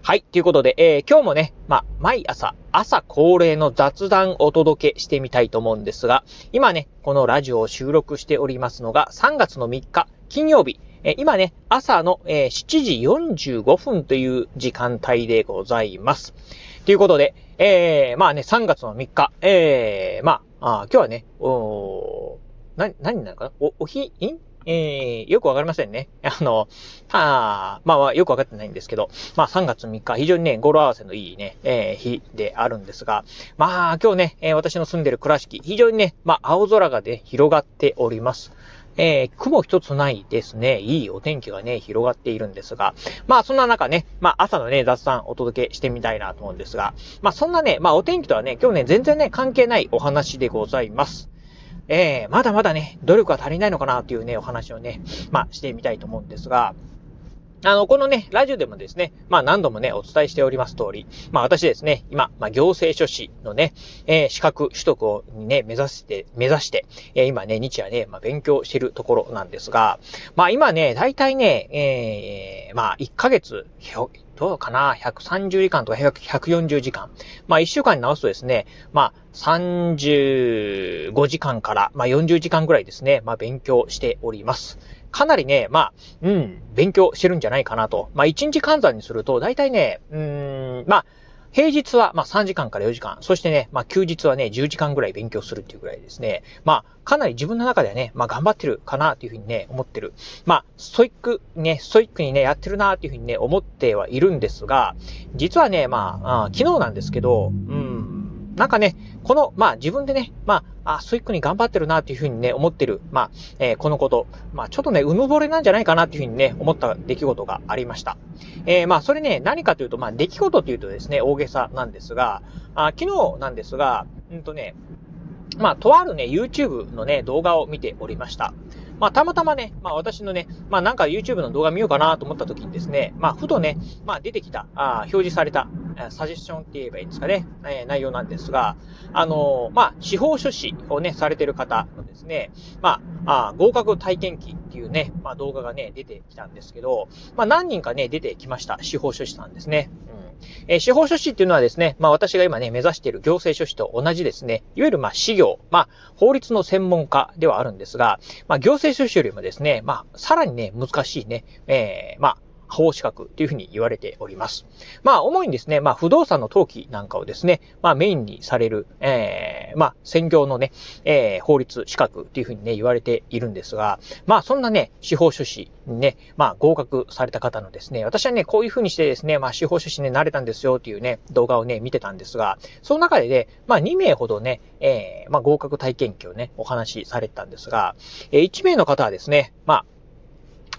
はい。ということで、えー、今日もね、まあ、毎朝、朝恒例の雑談をお届けしてみたいと思うんですが、今ね、このラジオを収録しておりますのが3月の3日、金曜日。えー、今ね、朝の、えー、7時45分という時間帯でございます。ということで、えー、まあね、3月の3日、えー、まあ、あ今日はね、おーな、何なのかな？お、お日、ん？えー、よくわかりませんね。あの、あまあ、よくわかってないんですけど、まあ、3月3日、非常にね、語呂合わせのいいね、えー、日であるんですが、まあ、今日ね、えー、私の住んでる倉敷、非常にね、まあ、青空がね、広がっております。えー、雲一つないですね。いいお天気がね、広がっているんですが、まあそんな中ね、まあ朝のね、雑談お届けしてみたいなと思うんですが、まあそんなね、まあお天気とはね、今日ね、全然ね、関係ないお話でございます。えー、まだまだね、努力が足りないのかなというね、お話をね、まあ、してみたいと思うんですが、あの、このね、ラジオでもですね、まあ何度もね、お伝えしております通り、まあ私ですね、今、まあ行政書士のね、えー、資格取得をね、目指して、目指して、えー、今ね、日夜ね、まあ勉強してるところなんですが、まあ今ね、大体ね、えー、まあ1ヶ月、どうかな ?130 時間とか140時間。まあ1週間に直すとですね、まあ35時間から、まあ40時間ぐらいですね、まあ勉強しております。かなりね、まあ、うん、勉強してるんじゃないかなと。まあ1日換算にすると、だいたいね、うーん、まあ、平日は、まあ、3時間から4時間。そしてね、まあ、休日はね、10時間ぐらい勉強するっていうぐらいですね。まあ、かなり自分の中ではね、まあ、頑張ってるかなっていうふうにね、思ってる。まあ、ストイック、ね、ストイックにね、やってるなっていうふうにね、思ってはいるんですが、実はね、まあ、あ昨日なんですけど、うん、なんかね、この、まあ自分でね、まあ、あ、スイックに頑張ってるなっていうふうにね、思ってる、まあ、えー、このこと、まあちょっとね、うぬぼれなんじゃないかなっていうふうにね、思った出来事がありました。えー、まあそれね、何かというと、まあ出来事というとですね、大げさなんですが、あ昨日なんですが、うんとね、まあ、とあるね、YouTube のね、動画を見ておりました。まあ、たまたまね、まあ、私のね、まあ、なんか YouTube の動画見ようかなと思った時にですね、まあ、ふとね、まあ、出てきた、あ表示された、サジェッションって言えばいいんですかね、え、内容なんですが、あの、まあ、司法書士をね、されてる方のですね、まあ、あ合格体験記っていうね、まあ、動画がね、出てきたんですけど、まあ、何人かね、出てきました。司法書士さんですね。うんえー、司法書士っていうのはですね、まあ私が今ね、目指している行政書士と同じですね、いわゆるまあ事業、まあ法律の専門家ではあるんですが、まあ行政書士よりもですね、まあさらにね、難しいね、えー、まあ法資格というふうに言われております。まあ、主にですね、まあ、不動産の登記なんかをですね、まあ、メインにされる、えー、まあ、専業のね、えー、法律資格というふうにね、言われているんですが、まあ、そんなね、司法書士にね、まあ、合格された方のですね、私はね、こういうふうにしてですね、まあ、司法書士になれたんですよっていうね、動画をね、見てたんですが、その中でね、まあ、2名ほどね、えー、まあ、合格体験記をね、お話しされてたんですが、えー、1名の方はですね、まあ、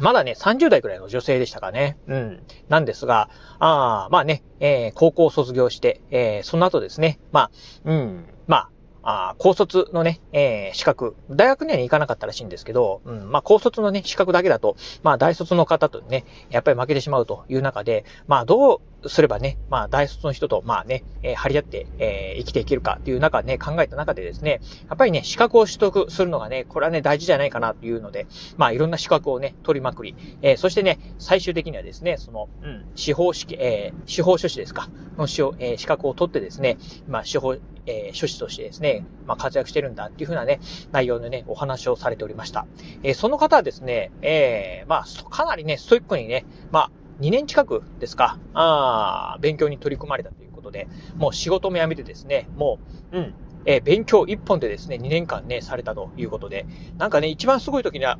まだね、30代くらいの女性でしたかね。うん。なんですが、ああ、まあね、えー、高校を卒業して、えー、その後ですね、まあ、うん、まあ、あ高卒のね、えー、資格、大学には、行かなかったらしいんですけど、うん、まあ、高卒のね、資格だけだと、まあ、大卒の方とね、やっぱり負けてしまうという中で、まあ、どうすればね、まあ、大卒の人と、まあね、えー、張り合って、えー、生きていけるかっていう中ね、考えた中でですね、やっぱりね、資格を取得するのがね、これはね、大事じゃないかなというので、まあ、いろんな資格をね、取りまくり、えー、そしてね、最終的にはですね、その、うん、司法式、えー、司法書士ですか、の資,、えー、資格を取ってですね、まあ、司法、えー、書士としてですね、まあ、活躍してるんだっていうふうなね、内容でね、お話をされておりました。えー、その方はですね、えー、まあ、かなりね、ストイックにね、まあ、2年近くですか、あ勉強に取り組まれたということで、もう仕事も辞めてですね、もう、うん、えー、勉強1本でですね、2年間ね、されたということで、なんかね、一番すごい時には、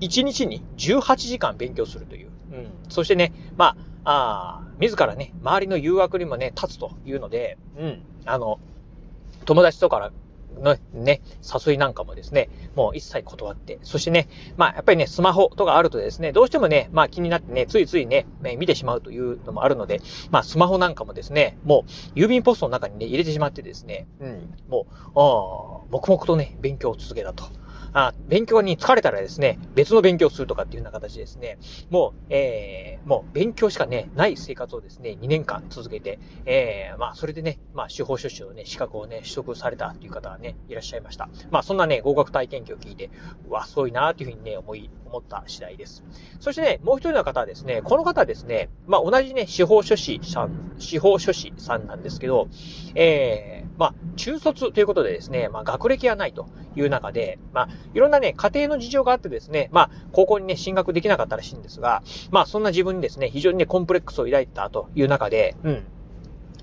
1日に18時間勉強するという。うん。そしてね、まあ、あ自らね、周りの誘惑にもね、立つというので、うん。あの、友達とかのね、誘いなんかもですね、もう一切断って、そしてね、まあやっぱりね、スマホとかあるとですね、どうしてもね、まあ気になってね、ついついね、見てしまうというのもあるので、まあスマホなんかもですね、もう郵便ポストの中にね、入れてしまってですね、うん、もう、あ黙々とね、勉強を続けたと。あ勉強に疲れたらですね、別の勉強するとかっていうような形ですね、もう、えー、もう勉強しかね、ない生活をですね、2年間続けて、えー、まあ、それでね、まあ、司法書士をね、資格をね、取得されたという方がね、いらっしゃいました。まあ、そんなね、合格体験記を聞いて、うわ、すごいなというふうにね、思い、思った次第です。そしてね、もう一人の方はですね、この方はですね、まあ、同じね、司法書士さん、司法書士さんなんですけど、えー、まあ、中卒ということでですね、まあ、学歴はないという中で、まあ、いろんなね、家庭の事情があってですね、まあ、高校にね、進学できなかったらしいんですが、まあ、そんな自分にですね、非常にね、コンプレックスを抱いたという中で、うん。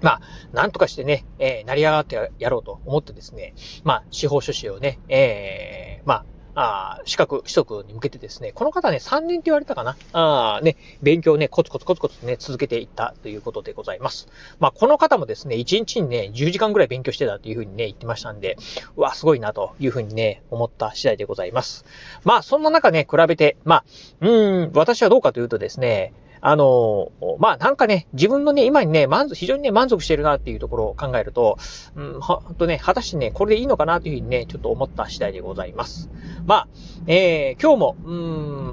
まあ、なんとかしてね、えー、成り上がってやろうと思ってですね、まあ、司法書士をね、えー、まあ、あ資格取得に向けてですね、この方ね、3年って言われたかなあね、勉強ね、コツコツコツコツね、続けていったということでございます。まあ、この方もですね、1日にね、10時間ぐらい勉強してたというふうにね、言ってましたんで、うわ、すごいなというふうにね、思った次第でございます。まあ、そんな中ね、比べて、まあ、うーん、私はどうかというとですね、あの、まあ、なんかね、自分のね、今にね、満足、非常にね、満足してるなっていうところを考えると、うん、ほんとね、果たしてね、これでいいのかなというふうにね、ちょっと思った次第でございます。まあ、えー、今日も、うん、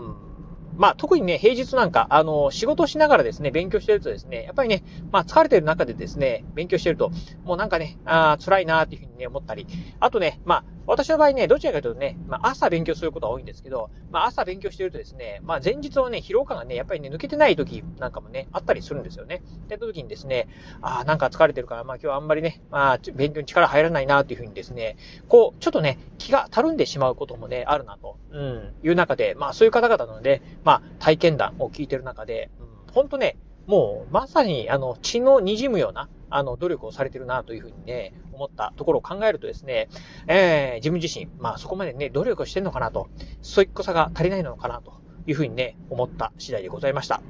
まあ、特にね、平日なんか、あの、仕事しながらですね、勉強してるとですね、やっぱりね、まあ、疲れてる中でですね、勉強してると、もうなんかね、あ辛いなっていうふうにね、思ったり、あとね、まあ、私の場合ね、どちらかというとね、まあ、朝勉強することが多いんですけど、まあ、朝勉強してるとですね、まあ、前日のね、疲労感がね、やっぱりね、抜けてない時なんかもね、あったりするんですよね。って時にですね、ああ、なんか疲れてるから、まあ、今日はあんまりね、まあ、勉強に力入らないな、というふうにですね、こう、ちょっとね、気がたるんでしまうこともね、あるな、と、うん、いう中で、まあ、そういう方々なので、まあ、体験談を聞いてる中で、うん、ほんとね、もう、まさに、あの、血の滲むような、あの、努力をされてるなというふうにね、思ったところを考えるとですね、えー、自分自身、まあそこまでね、努力してんのかなと、ストイックさが足りないのかなというふうにね、思った次第でございました。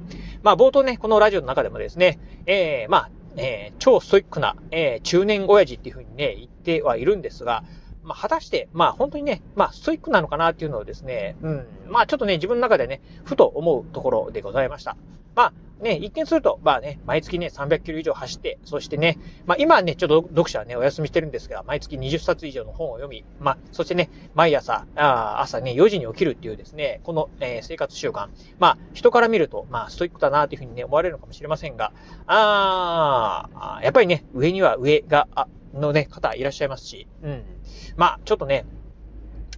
まあ冒頭ね、このラジオの中でもですね、えー、まあ、えー、超ストイックな、えー、中年親父っていうふうにね、言ってはいるんですが、まあ、果たして、まあ、本当にね、まあ、ストイックなのかなっていうのをですね、うん、まあ、ちょっとね、自分の中でね、ふと思うところでございました。まあ、ね、一見すると、まあね、毎月ね、300キロ以上走って、そしてね、まあ今はね、ちょっと読者はね、お休みしてるんですが、毎月20冊以上の本を読み、まあ、そしてね、毎朝、あ朝ね、4時に起きるっていうですね、この、えー、生活習慣。まあ、人から見ると、まあ、ストイックだなというふうにね、思われるのかもしれませんが、ああ、やっぱりね、上には上が、あのね、方いらっしゃいますし、うん。まあ、ちょっとね、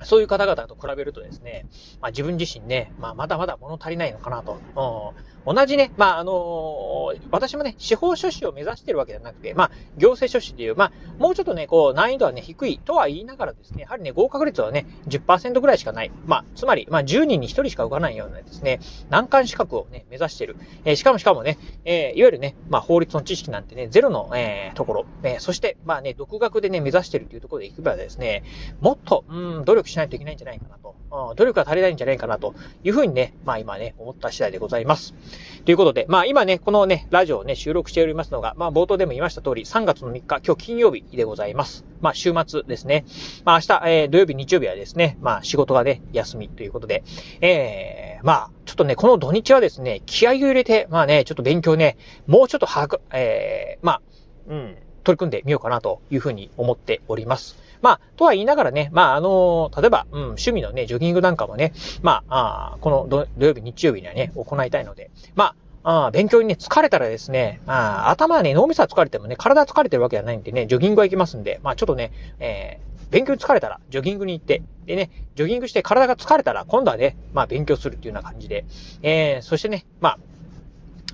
そういう方々と比べるとですね、まあ自分自身ね、まあまだまだ物足りないのかなと。うん、同じね、まああのー、私もね、司法書士を目指してるわけじゃなくて、まあ行政書士っていう、まあもうちょっとね、こう難易度はね、低いとは言いながらですね、やはりね、合格率はね、10%ぐらいしかない。まあ、つまり、まあ10人に1人しか受かないようなですね、難関資格をね、目指してる。えー、しかもしかもね、えー、いわゆるね、まあ法律の知識なんてね、ゼロの、えー、ところ、えー、そして、まあね、独学でね、目指してるというところでいけばですね、もっと、うん、努力ししないといけないんじゃないかなと。うん、努力が足りないんじゃないかなというふうにね、まあ今ね、思った次第でございます。ということで、まあ今ね、このね、ラジオをね、収録しておりますのが、まあ冒頭でも言いました通り、3月の3日、今日金曜日でございます。まあ週末ですね。まあ明日、えー、土曜日、日曜日はですね、まあ仕事がね、休みということで、えー、まあ、ちょっとね、この土日はですね、気合を入れて、まあね、ちょっと勉強ね、もうちょっと把握、えー、まあ、うん、取り組んでみようかなというふうに思っております。まあ、とは言いながらね、まあ、あの例えば、うん、趣味のね、ジョギングなんかもね、まあ、あこの土曜日、日曜日にはね、行いたいので、まあ、あ勉強にね、疲れたらですね、あ頭はね、脳みそは疲れてもね、体疲れてるわけじゃないんでね、ジョギングは行きますんで、まあちょっとね、えー、勉強に疲れたら、ジョギングに行って、でね、ジョギングして体が疲れたら、今度はね、まあ勉強するっていうような感じで、えー、そしてね、まあ、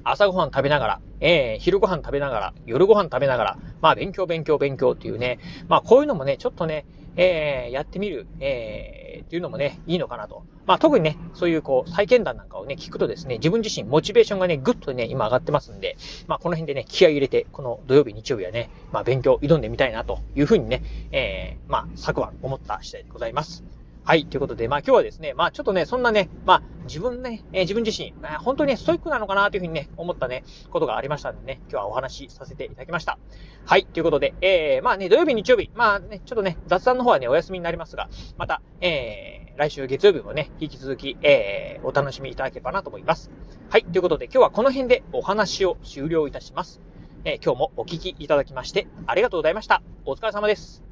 朝ごはん食べながら、えー、昼ごはん食べながら、夜ごはん食べながら、まあ、勉強、勉強、勉強っていうね、まあ、こういうのもね、ちょっとね、えー、やってみる、えー、っていうのもね、いいのかなと。まあ、特にね、そういうこう、再験談なんかをね、聞くとですね、自分自身、モチベーションがね、ぐっとね、今上がってますんで、まあ、この辺でね、気合入れて、この土曜日、日曜日はね、まあ、勉強挑んでみたいなというふうにね、えー、まあ、昨晩思った次第でございます。はい。ということで、まあ今日はですね、まあちょっとね、そんなね、まあ自分ね、えー、自分自身、まあ、本当にね、ストイックなのかなというふうにね、思ったね、ことがありましたんでね、今日はお話しさせていただきました。はい。ということで、えー、まあね、土曜日、日曜日、まあね、ちょっとね、雑談の方はね、お休みになりますが、また、えー、来週月曜日もね、引き続き、えー、お楽しみいただければなと思います。はい。ということで、今日はこの辺でお話を終了いたします。えー、今日もお聞きいただきまして、ありがとうございました。お疲れ様です。